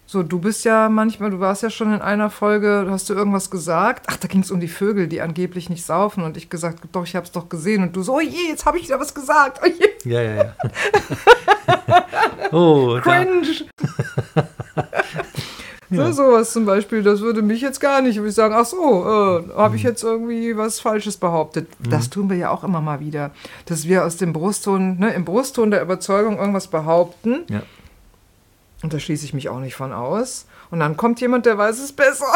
So, du bist ja manchmal, du warst ja schon in einer Folge, hast du irgendwas gesagt? Ach, da ging es um die Vögel, die angeblich nicht saufen und ich gesagt, doch, ich habe es doch gesehen und du so, oh je, jetzt habe ich wieder was gesagt. Oh je, Ja, ja, ja. oh, da, cringe. So, sowas zum Beispiel, das würde mich jetzt gar nicht, würde ich sagen, ach so, äh, habe ich Mhm. jetzt irgendwie was Falsches behauptet. Das tun wir ja auch immer mal wieder, dass wir aus dem Brustton, ne, im Brustton der Überzeugung irgendwas behaupten. ja. Und da schließe ich mich auch nicht von aus. Und dann kommt jemand, der weiß es besser.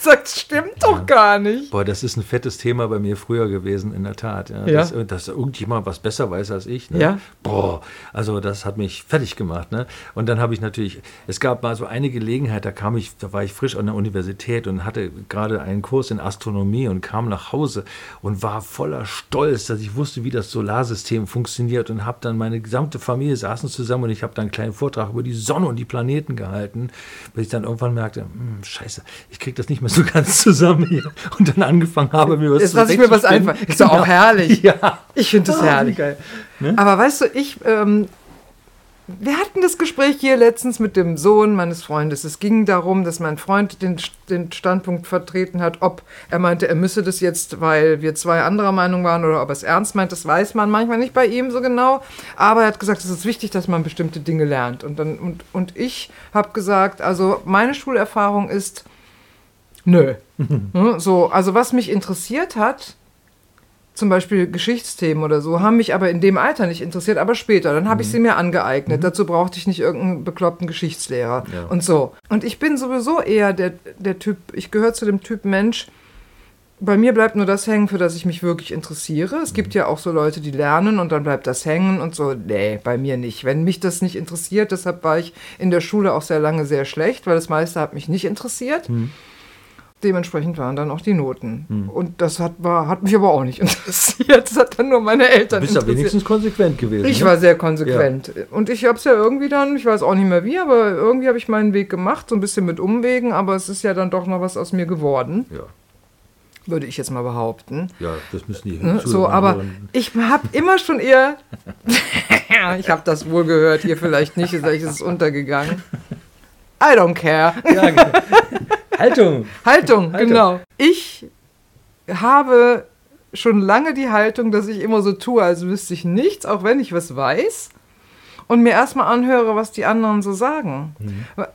Sagt, stimmt doch gar nicht. Boah, das ist ein fettes Thema bei mir früher gewesen, in der Tat. Ja, Ja. Dass, dass irgendjemand was besser weiß als ich. Ne? Ja. Boah, also das hat mich fertig gemacht. Ne? Und dann habe ich natürlich, es gab mal so eine Gelegenheit, da kam ich, da war ich frisch an der Universität und hatte gerade einen Kurs in Astronomie und kam nach Hause und war voller Stolz, dass ich wusste, wie das Solarsystem funktioniert und habe dann meine gesamte Familie saßen zusammen und ich habe dann einen kleinen Vortrag über die Sonne und die Planeten gehalten, bis ich dann irgendwann merkte, hm, scheiße, ich kriege das nicht mehr so ganz zusammen hier und dann angefangen habe, mir was Jetzt lasse ich mir was einfallen. Ist doch auch herrlich. Ja. Ich finde das Ah, herrlich. geil. Aber weißt du, ich, ähm, wir hatten das Gespräch hier letztens mit dem Sohn meines Freundes. Es ging darum, dass mein Freund den, den Standpunkt vertreten hat, ob er meinte, er müsse das jetzt, weil wir zwei anderer Meinung waren oder ob er es ernst meint. Das weiß man manchmal nicht bei ihm so genau. Aber er hat gesagt, es ist wichtig, dass man bestimmte Dinge lernt. Und, dann, und, und ich habe gesagt, also meine Schulerfahrung ist, nö. Hm, So, also was mich interessiert hat, zum Beispiel Geschichtsthemen oder so, haben mich aber in dem Alter nicht interessiert, aber später. Dann habe ich sie mir angeeignet. Dazu brauchte ich nicht irgendeinen bekloppten Geschichtslehrer Ja. und so. Und ich bin sowieso eher der, der Typ, ich gehöre zu dem Typ Mensch, bei mir bleibt nur das hängen, für das ich mich wirklich interessiere. Es gibt ja auch so Leute, die lernen und dann bleibt das hängen und so. Nee, bei mir nicht. Wenn mich das nicht interessiert, deshalb war ich in der Schule auch sehr lange sehr schlecht, weil das meiste hat mich nicht interessiert. Dementsprechend waren dann auch die Noten. Und das hat, war, hat mich aber auch nicht interessiert. Das hat dann nur meine Du Eltern bist ja interessiert. wenigstens konsequent gewesen. Ich ne? war sehr konsequent. Und ich habe es ja irgendwie dann, ich weiß auch nicht mehr wie, aber irgendwie habe ich meinen Weg gemacht, so ein bisschen mit Umwegen, aber es ist ja dann doch noch was aus mir geworden, Ja, würde ich jetzt mal behaupten. ja, das müssen die Ne? So, aber hören. ich habe immer schon eher, ich habe das wohl gehört, hier vielleicht nicht, vielleicht ist es untergegangen. I don't care. Ja, genau. Haltung! Haltung, Haltung. genau. Ich habe schon lange die Haltung, dass ich immer so tue, als wüsste ich nichts, auch wenn ich was weiß. Und mir erstmal anhöre, was die anderen so sagen.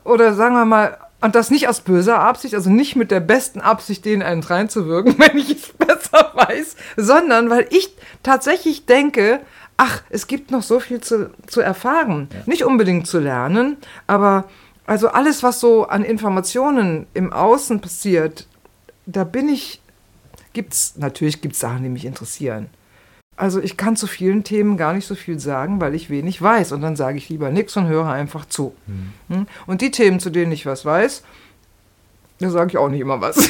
Oder sagen wir mal, und das nicht aus böser Absicht, also nicht mit der besten Absicht, denen einen reinzuwirken, wenn ich es besser weiß, sondern weil ich tatsächlich denke, ach, es gibt noch so viel zu, zu erfahren. Nicht unbedingt zu lernen, aber also alles, was so an Informationen im Außen passiert, da bin ich, gibt's, natürlich gibt es Sachen, die mich interessieren. Also ich kann zu vielen Themen gar nicht so viel sagen, weil ich wenig weiß. Und dann sage ich lieber nichts und höre einfach zu. Hm? Und die Themen, zu denen ich was weiß, da sage ich auch nicht immer was.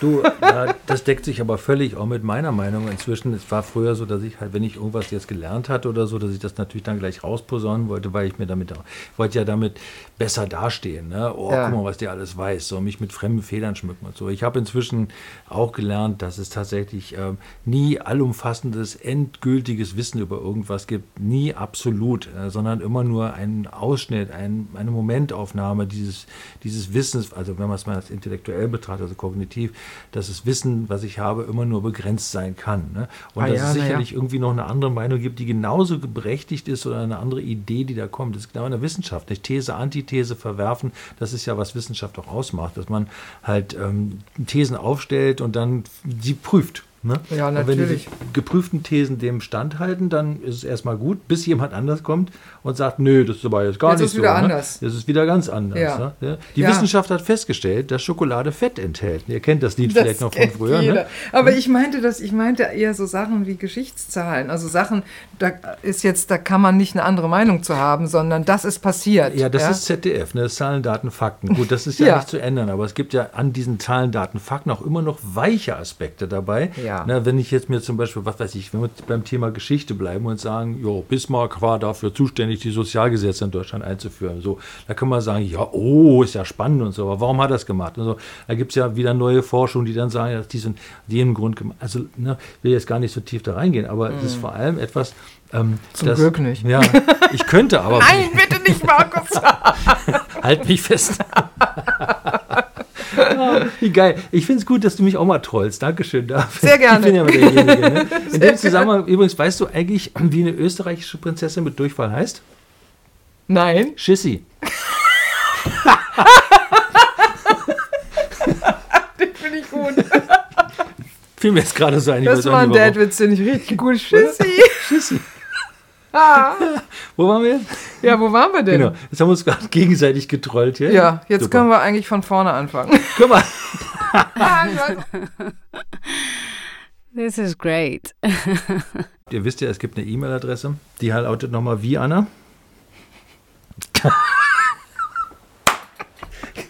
Du, ja, das deckt sich aber völlig auch mit meiner Meinung inzwischen. Es war früher so, dass ich halt, wenn ich irgendwas jetzt gelernt hatte oder so, dass ich das natürlich dann gleich rausposaunen wollte, weil ich mir damit, wollte ja damit besser dastehen. Ne? Oh, Ja. guck mal, was der alles weiß. So, mich mit fremden Federn schmücken und so. Ich habe inzwischen auch gelernt, dass es tatsächlich ähm, nie allumfassendes, endgültiges Wissen über irgendwas gibt. Nie absolut, äh, sondern immer nur ein Ausschnitt, ein, eine Momentaufnahme dieses, dieses Wissens, also wenn man es mal als intellektuell betrachtet, also kognitiv, dass das Wissen, was ich habe, immer nur begrenzt sein kann. Ne? Und Ah dass ja, es na ja. sicherlich irgendwie noch eine andere Meinung gibt, die genauso berechtigt ist oder eine andere Idee, die da kommt. Das ist genau in der Wissenschaft. Nicht These, Antithese verwerfen, das ist ja, was Wissenschaft auch ausmacht, dass man halt ähm, Thesen aufstellt und dann sie prüft. Ne? Ja, Und wenn die natürlich. geprüften Thesen dem standhalten, dann ist es erstmal gut, bis jemand anders kommt und sagt, nö, das ist aber jetzt gar Jetzt nicht ist so. wieder ne? anders. Das ist wieder ganz anders. Ja. Ne? Die Ja. Wissenschaft hat festgestellt, dass Schokolade Fett enthält. Ihr kennt das Lied vielleicht noch von früher. Ne? Aber ich meinte das, ich meinte eher so Sachen wie Geschichtszahlen. Also Sachen, da ist jetzt, da kann man nicht eine andere Meinung zu haben, sondern das ist passiert. Ja, das ist ZDF, ne? Das Zahlen, Daten, Fakten. Gut, das ist ja, Ja. nicht zu ändern, aber es gibt ja an diesen Zahlen, Daten, Fakten auch immer noch weiche Aspekte dabei. Ja. Na, wenn ich jetzt mir zum Beispiel, was weiß ich, wenn wir beim Thema Geschichte bleiben und sagen, jo, Bismarck war dafür zuständig, die Sozialgesetze in Deutschland einzuführen. So, da kann man sagen, ja, oh, ist ja spannend und so, aber warum hat er das gemacht? Und so, da gibt es ja wieder neue Forschung, die dann sagen, dass diesen, den Grund gemacht. Also, ne, will jetzt gar nicht so tief da reingehen, aber es ist vor allem etwas. Ähm, Mhm. Zum das, Glück nicht. Ja, ich könnte aber. Nein, bitte nicht, Markus. Halt mich fest. Wie geil. Ich finde es gut, dass du mich auch mal trollst. Dankeschön dafür. Sehr gerne. Ich bin ja derjenige. Ne? In dem Zusammenhang, übrigens, weißt du eigentlich, wie eine österreichische Prinzessin mit Durchfall heißt? Nein. Schissi. Den finde ich gut. Fiel mir jetzt gerade so ein. Das war ein. Dad-Witz, den ich richtig gut schissi. Schissi. Ah. Wo waren wir jetzt? Ja, wo waren wir denn? Genau. Jetzt haben wir uns gerade gegenseitig getrollt hier. Ja, jetzt Super. können wir eigentlich von vorne anfangen. Guck mal. This is great. Ihr wisst ja, es gibt eine E-Mail-Adresse, die halt lautet nochmal wie, Anna?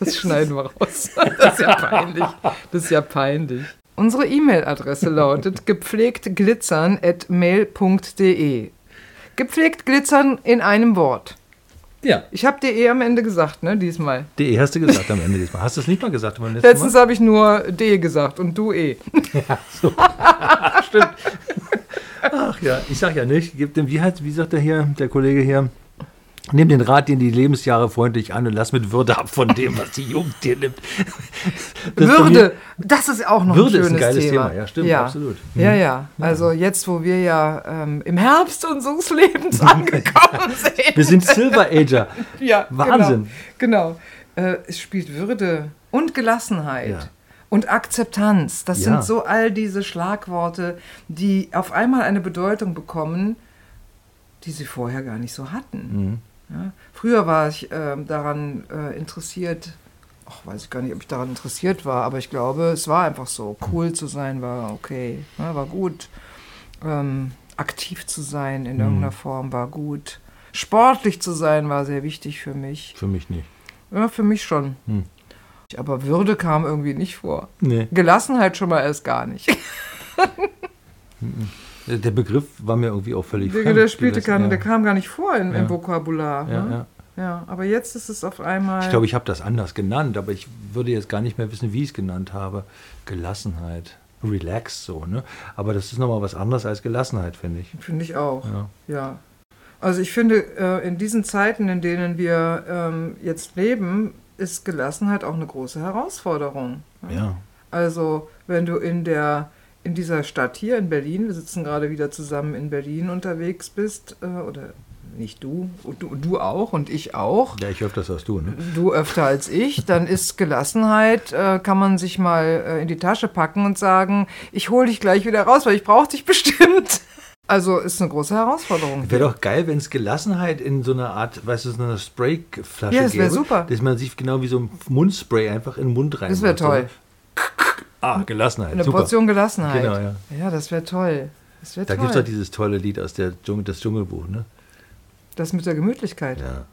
Das schneiden wir raus. Das ist ja peinlich. Das ist ja peinlich. Unsere E-Mail-Adresse lautet gepflegtglitzern.mail.de. Gepflegt glitzern in einem Wort. Ja. Ich habe dir eh am Ende gesagt, ne, diesmal. DE hast du gesagt am Ende diesmal. Hast du es nicht mal gesagt beim letzten Letztens habe ich nur D gesagt und du E. Ach ja, ich sag ja nicht. Gib dem, wie, heißt, wie sagt der hier, der Kollege hier? Nimm den Rat, den die Lebensjahre freundlich an und lass mit Würde ab von dem, was die Jugend dir nimmt. Das Würde, das ist auch noch Würde ein ist ein schönes geiles Thema. Thema, ja, stimmt, ja. absolut. Ja, ja. Also jetzt, wo wir ja ähm, im Herbst unseres Lebens angekommen sind. Wir sind Silver Ager. Ja, Wahnsinn. Genau. genau. Äh, es spielt Würde und Gelassenheit. Ja. Und Akzeptanz, das Ja. sind so all diese Schlagworte, die auf einmal eine Bedeutung bekommen, die sie vorher gar nicht so hatten. Mhm. Ja? Früher war ich ähm, daran äh, interessiert, ach, weiß ich gar nicht, ob ich daran interessiert war, aber ich glaube, es war einfach so. Cool zu sein war okay, ne, war gut. Ähm, aktiv zu sein in irgendeiner Form war gut. Sportlich zu sein war sehr wichtig für mich. Für mich nicht. Ja, für mich schon. Hm. Aber Würde kam irgendwie nicht vor. Nee. Gelassenheit schon mal erst gar nicht. Der Begriff war mir irgendwie auch völlig Der, fremd. der spielte gar, der kam gar nicht vor in, Ja. im Vokabular. ja, ne? ja. ja, aber jetzt ist es auf einmal. Ich glaube, ich habe das anders genannt, aber ich würde jetzt gar nicht mehr wissen, wie ich es genannt habe. Gelassenheit. Relax so, ne? Aber das ist nochmal was anderes als Gelassenheit, finde ich. Finde ich auch. Ja. Ja. Also ich finde, äh, in diesen Zeiten, in denen wir ähm, jetzt leben, ist Gelassenheit auch eine große Herausforderung. ja. Also wenn du in der in dieser Stadt hier in Berlin, wir sitzen gerade wieder zusammen in Berlin unterwegs bist, äh, oder nicht du, du, du auch und ich auch, Ja, ich das hast du, ne? du öfter als ich, dann ist Gelassenheit, äh, kann man sich mal äh, in die Tasche packen und sagen, ich hole dich gleich wieder raus, weil ich brauche dich bestimmt. Also ist eine große Herausforderung. Wäre doch geil, wenn es Gelassenheit in so einer Art, weißt du, so einer Sprayflasche Ja, das gäbe. super. Dass man sich genau wie so ein Mundspray einfach in den Mund rein Das wäre toll. Ah, Gelassenheit. Eine super. Portion Gelassenheit. Genau, ja. Ja, das wäre toll. Das wäre Da gibt es doch dieses tolle Lied aus der Dschungel, das Dschungelbuch, ne? das mit der Gemütlichkeit. Ja.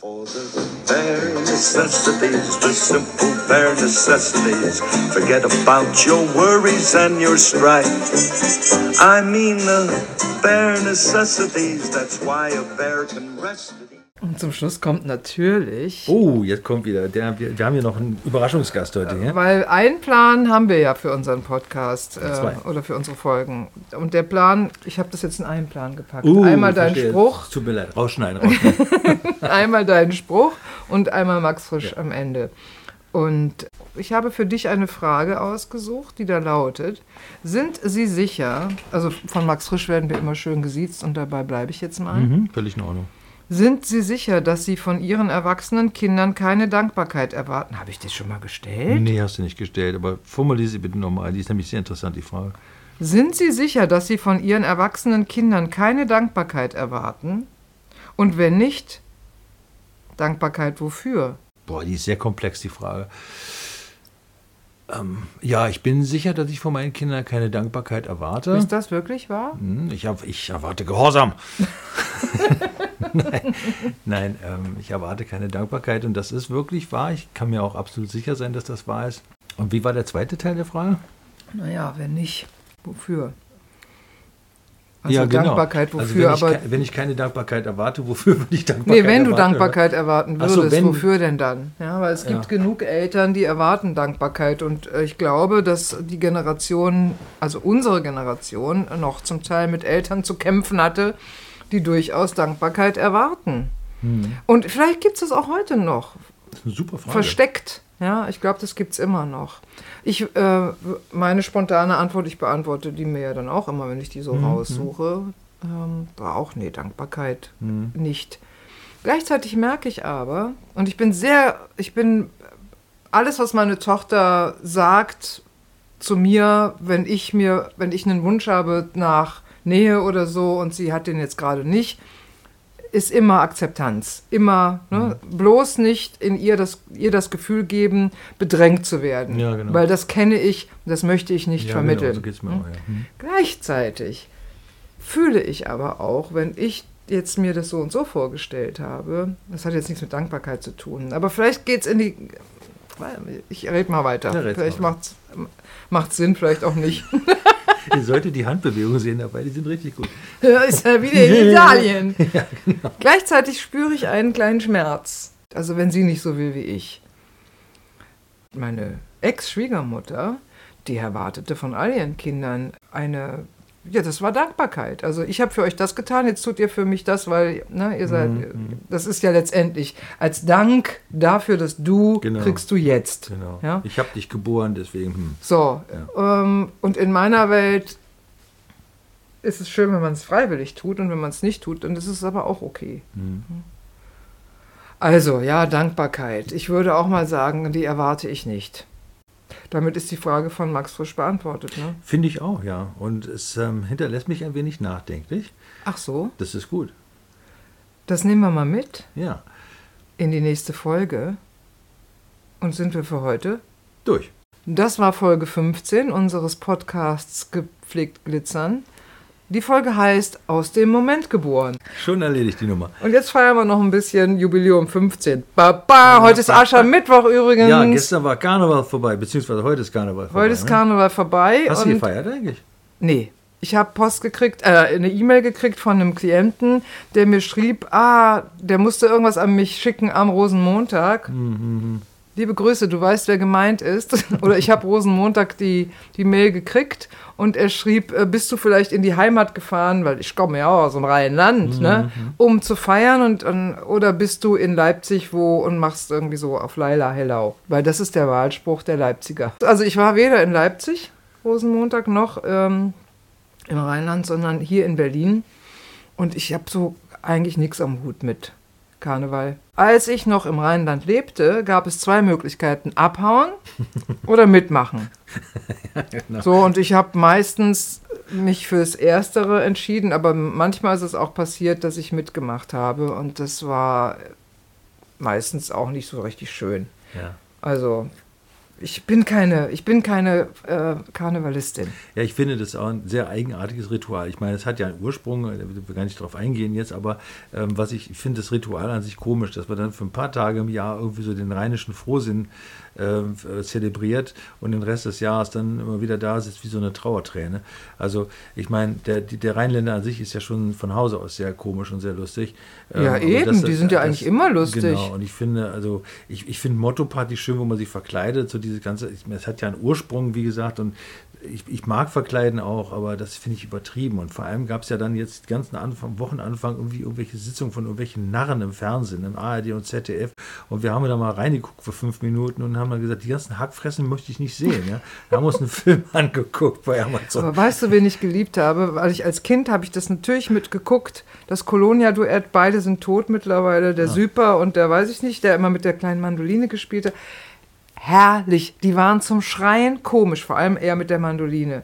For the bare necessities, the simple bare necessities. Forget about your worries and your strife. I mean the bare necessities, that's why a bear can rest. Und zum Schluss kommt natürlich, Oh, jetzt kommt wieder. Der, wir, wir haben hier noch einen Überraschungsgast heute. Ja? weil einen Plan haben wir ja für unseren Podcast äh, oder für unsere Folgen. Und der Plan, ich habe das jetzt in einen Plan gepackt. Uh, einmal deinen. Spruch, Tut mir leid. Rausschneiden, rausschneiden. einmal deinen Spruch und einmal Max Frisch am Ende. Und ich habe für dich eine Frage ausgesucht, die da lautet: Sind Sie sicher, also von Max Frisch werden wir immer schön gesiezt und dabei bleibe ich jetzt mal. mhm, völlig in Ordnung. Sind Sie sicher, dass Sie von Ihren erwachsenen Kindern keine Dankbarkeit erwarten? Habe ich das schon mal gestellt? Nee, hast du nicht gestellt, aber formuliere sie bitte nochmal. Die ist nämlich sehr interessant, die Frage. Sind Sie sicher, dass Sie von Ihren erwachsenen Kindern keine Dankbarkeit erwarten? Und wenn nicht, Dankbarkeit wofür? Boah, die ist sehr komplex, die Frage. Ähm, ja, ich bin sicher, dass ich von meinen Kindern keine Dankbarkeit erwarte. Ist das wirklich wahr? Hm, Ich, hab, ich erwarte Gehorsam. nein, nein ähm, ich erwarte keine Dankbarkeit und das ist wirklich wahr. Ich kann mir auch absolut sicher sein, dass das wahr ist. Und wie war der zweite Teil der Frage? Naja, wenn nicht, wofür? Also ja, genau. Dankbarkeit Also wofür, wenn ich, aber. wenn ich keine Dankbarkeit erwarte, wofür würde ich Dankbarkeit Nee, wenn du erwarten, Dankbarkeit erwarten Ach so, würdest, wenn- wofür denn dann? Ja, weil es gibt Ja. genug Eltern, die erwarten Dankbarkeit und äh, ich glaube, dass die Generation, also unsere Generation, noch zum Teil mit Eltern zu kämpfen hatte, die durchaus Dankbarkeit erwarten. Hm. Und vielleicht gibt es das auch heute noch, Das ist eine super Frage. versteckt. Ja, ich glaube, das gibt es immer noch. Ich, äh, meine spontane Antwort, ich beantworte die mir ja dann auch immer, wenn ich die so Mhm, raussuche, ähm, war auch, nee, Dankbarkeit Hm. nicht. Gleichzeitig merke ich aber, und ich bin sehr, ich bin, alles, was meine Tochter sagt zu mir, wenn ich mir, wenn ich einen Wunsch habe nach Nähe oder so und sie hat den jetzt gerade nicht, ist immer Akzeptanz. Immer, ne? bloß nicht in ihr das, ihr das Gefühl geben, bedrängt zu werden. Ja, genau. Weil das kenne ich, das möchte ich nicht ja, vermitteln. Genau, so mir auch, ja. Hm. Gleichzeitig fühle ich aber auch, wenn ich jetzt mir das so und so vorgestellt habe, das hat jetzt nichts mit Dankbarkeit zu tun, aber vielleicht geht es in die. Ich rede mal weiter. Ja, vielleicht macht es Sinn, vielleicht auch nicht. Ihr solltet die Handbewegungen sehen dabei, die sind richtig gut. Ja, ist ja wieder in Italien. Gleichzeitig spüre ich einen kleinen Schmerz. Also wenn sie nicht so will wie ich. Meine Ex-Schwiegermutter, die erwartete von all ihren Kindern eine, ja, das war Dankbarkeit. Also ich habe für euch das getan, jetzt tut ihr für mich das, weil, ne, ihr seid, das ist ja letztendlich als Dank dafür, dass du Genau. kriegst du jetzt. Genau. Ja? Ich habe dich geboren, deswegen. Hm. So, ähm, und in meiner Welt ist es schön, wenn man es freiwillig tut und wenn man es nicht tut, dann ist es aber auch okay. Hm. Also, ja, Dankbarkeit. Ich würde auch mal sagen, die erwarte ich nicht. Damit ist die Frage von Max Frisch beantwortet. Ne? Finde ich auch, ja. Und es ähm, hinterlässt mich ein wenig nachdenklich. Ach so, Das ist gut. das nehmen wir mal mit Ja. in die nächste Folge. Und sind wir für heute? Durch. Das war Folge 15 unseres Podcasts Gepflegt Glitzern. Die Folge heißt Aus dem Moment geboren. Schon erledigt die Nummer. Und jetzt feiern wir noch ein bisschen Jubiläum 15. Baba, heute ist Aschermittwoch übrigens. Ja, gestern war Karneval vorbei, beziehungsweise heute ist Karneval vorbei. heute ist ne? Karneval vorbei. Hast du gefeiert eigentlich? Nee. Ich habe Post gekriegt, äh, eine E-Mail gekriegt von einem Klienten, der mir schrieb, ah, der musste irgendwas an mich schicken am Rosenmontag. Liebe Grüße, du weißt, wer gemeint ist. Oder ich habe Rosenmontag die, die Mail gekriegt und er schrieb, äh, bist du vielleicht in die Heimat gefahren, weil ich komme ja auch aus dem Rheinland, ne, um zu feiern und, und oder bist du in Leipzig wo und machst irgendwie so auf Laila Hellau, weil das ist der Wahlspruch der Leipziger. Also ich war weder in Leipzig Rosenmontag noch ähm, im Rheinland, sondern hier in Berlin. Und ich habe so eigentlich nichts am Hut mit Karneval. Als ich noch im Rheinland lebte, gab es zwei Möglichkeiten: abhauen oder mitmachen. So, und ich habe meistens mich fürs Erstere entschieden, aber manchmal ist es auch passiert, dass ich mitgemacht habe und das war meistens auch nicht so richtig schön. Ja. Also, ich bin keine, ich bin keine äh, Karnevalistin. Ja, ich finde das auch ein sehr eigenartiges Ritual. Ich meine, es hat ja einen Ursprung, da will wir gar nicht drauf eingehen jetzt, aber ähm, was ich, ich finde das Ritual an sich komisch, dass man dann für ein paar Tage im Jahr irgendwie so den rheinischen Frohsinn äh, zelebriert und den Rest des Jahres dann immer wieder da sitzt wie so eine Trauerträne. Also ich meine, der, der Rheinländer an sich ist ja schon von Hause aus sehr komisch und sehr lustig. Ja, aber eben, die sind ja eigentlich immer lustig. Genau, und ich finde, also ich, ich finde Motto-Party schön, wo man sich verkleidet, so diese ganze, es hat ja einen Ursprung, wie gesagt, und ich, ich mag verkleiden auch, aber das finde ich übertrieben. Und vor allem gab es ja dann jetzt die ganzen Anfang, Wochenanfang irgendwie irgendwelche Sitzungen von irgendwelchen Narren im Fernsehen, im ARD und ZDF. Und wir haben da mal reingeguckt für fünf Minuten und haben dann gesagt, die ganzen Hackfressen möchte ich nicht sehen. Ja? Wir haben uns einen Film angeguckt bei Amazon. Aber weißt du, wen ich geliebt habe? Weil ich als Kind habe ich das natürlich mitgeguckt. Das Colonia-Duett, beide sind tot mittlerweile. Der Süper und der, weiß ich nicht, der immer mit der kleinen Mandoline gespielt hat. Herrlich. Die waren zum Schreien komisch, vor allem er mit der Mandoline.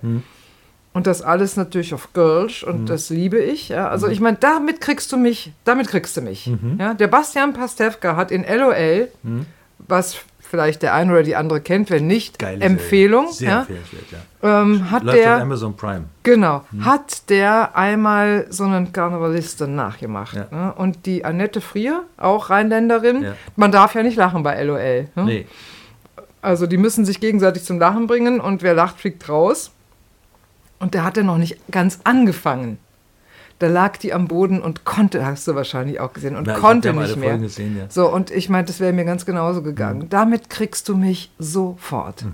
Und das alles natürlich auf Girls und das liebe ich. Ja. Also ich meine, damit kriegst du mich, damit kriegst du mich. Ja. Der Bastian Pastewka hat in LOL, was vielleicht der eine oder die andere kennt, wenn nicht, Geile Serie. Empfehlung. Sehr ja. empfehlenswert, ja. Ähm, hat Läuft der, Amazon Prime. genau, hat der einmal so einen Karnevalisten nachgemacht. Ja. Ne? Und die Annette Frier, auch Rheinländerin, man darf ja nicht lachen bei LOL. Ne? Nee. Also die müssen sich gegenseitig zum Lachen bringen und wer lacht, fliegt raus. Und der hatte noch nicht ganz angefangen. Da lag die am Boden und konnte, hast du wahrscheinlich auch gesehen, und Na, konnte nicht mehr. Gesehen, ja. So, und ich meinte, das wäre mir ganz genauso gegangen. Mhm. Damit kriegst du mich sofort.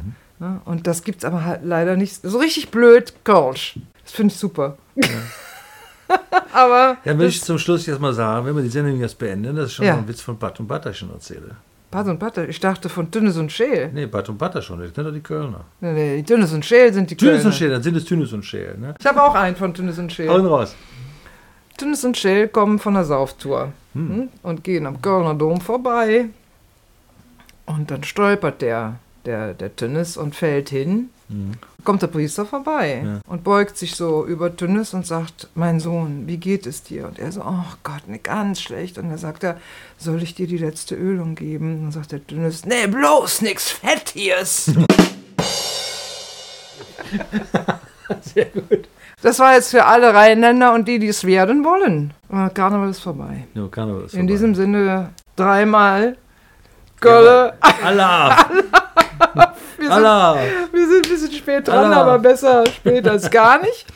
Ja, und das gibt's aber halt leider nicht. So richtig blöd, Kölsch. Das finde ich super. aber Dann will ich zum Schluss jetzt mal sagen, wenn wir die Sendung jetzt beenden, das ist schon Ja. mal ein Witz von Bad und Butter schon erzähle. Pat und Butter, ich dachte von Dünnes und Scheel. Nee, Bad und Butter schon, das sind doch die Kölner. Nee, nee, Dünnes und Scheel sind die Tünes Kölner. und Schäl, dann sind es Tünes und Schäl. Ne? Ich habe auch einen von Dünnes und Scheel. Hauen raus. Tünnes und Schill kommen von der Sauftour hm, und gehen am Kölner Dom vorbei. Und dann stolpert der, der, der Tünnes und fällt hin. Kommt der Priester vorbei Ja. und beugt sich so über Tünnes und sagt, mein Sohn, wie geht es dir? Und er so, oh Gott, ne, ganz schlecht. Und dann sagt er, soll ich dir die letzte Ölung geben? Und dann sagt der Tünnes, nee, bloß nix Fettiges. Sehr gut. Das war jetzt für alle Rheinländer und die, die es werden wollen. Aber Karneval ist vorbei. Ja, Karneval ist In vorbei. diesem Sinne dreimal Gölle. Allah! Wir sind, Allah! wir sind ein bisschen spät dran, Allah. aber besser spät als gar nicht.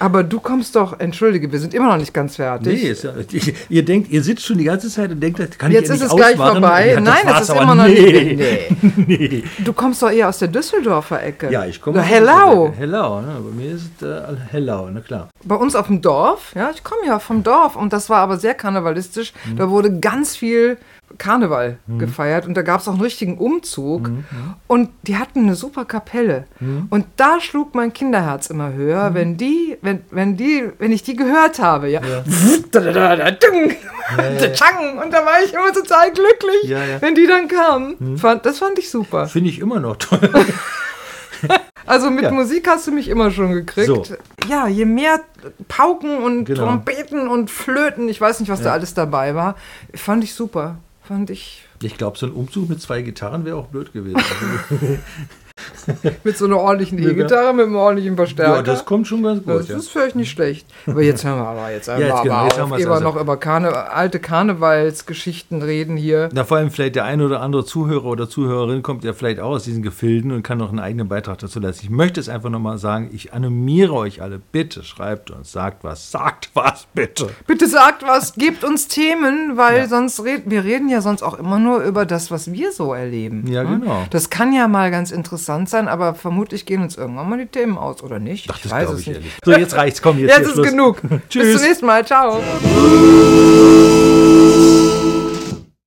Aber du kommst doch, entschuldige, wir sind immer noch nicht ganz fertig. Nee, ist ja, ihr, ihr denkt, ihr sitzt schon die ganze Zeit und denkt, das kann Jetzt ich ist endlich es gleich vorbei. Ja, Nein, es ist immer noch nee. nicht. Nee. Nee. Du kommst doch eher aus der Düsseldorfer Ecke. Ja, ich komme. Aus Hellau. Düsseldorf. Hellau, ne? Bei mir ist es äh, Hellau, na klar. Bei uns auf dem Dorf, ja, ich komme ja vom Dorf und das war aber sehr karnevalistisch. Mhm. Da wurde ganz viel Karneval gefeiert und da gab es auch einen richtigen Umzug Mhm. und die hatten eine super Kapelle. Und da schlug mein Kinderherz immer höher, Mhm. wenn die, wenn, wenn die, wenn ich die gehört habe, ja. Tschang! Und da war ich immer total glücklich, Ja, ja. wenn die dann kamen. Fand, das fand ich super. Finde ich immer noch toll. Also mit Ja. Musik hast du mich immer schon gekriegt. So. Ja, je mehr Pauken und Genau. Trompeten und Flöten, ich weiß nicht, was da alles dabei war, fand ich super. Fand ich Ich glaube, so ein Umzug mit zwei Gitarren wäre auch blöd gewesen. Mit so einer ordentlichen Ja. E-Gitarre, mit einem ordentlichen Verstärker. ja, das kommt schon ganz gut. das Ja. ist vielleicht nicht schlecht. Aber jetzt hören wir aber jetzt einmal jetzt genau, aber jetzt auf, haben wir also. noch über Karne alte Karnevalsgeschichten reden hier. Na, vor allem vielleicht der eine oder andere Zuhörer oder Zuhörerin kommt ja vielleicht auch aus diesen Gefilden und kann noch einen eigenen Beitrag dazu leisten. Ich möchte es einfach nochmal sagen, ich animiere euch alle, bitte schreibt uns, sagt was, sagt was, bitte. Bitte sagt was, gebt uns Themen, weil Ja. sonst reden wir reden ja sonst auch immer nur über das, was wir so erleben. Ja, ne? genau. Das kann ja mal ganz interessant sein, aber vermutlich gehen uns irgendwann mal die Themen aus, oder nicht? Ach, das ich weiß es ich nicht. So, jetzt reicht's, komm, jetzt Jetzt ist Schluss. genug. Bis Tschüss. zum nächsten Mal. Ciao.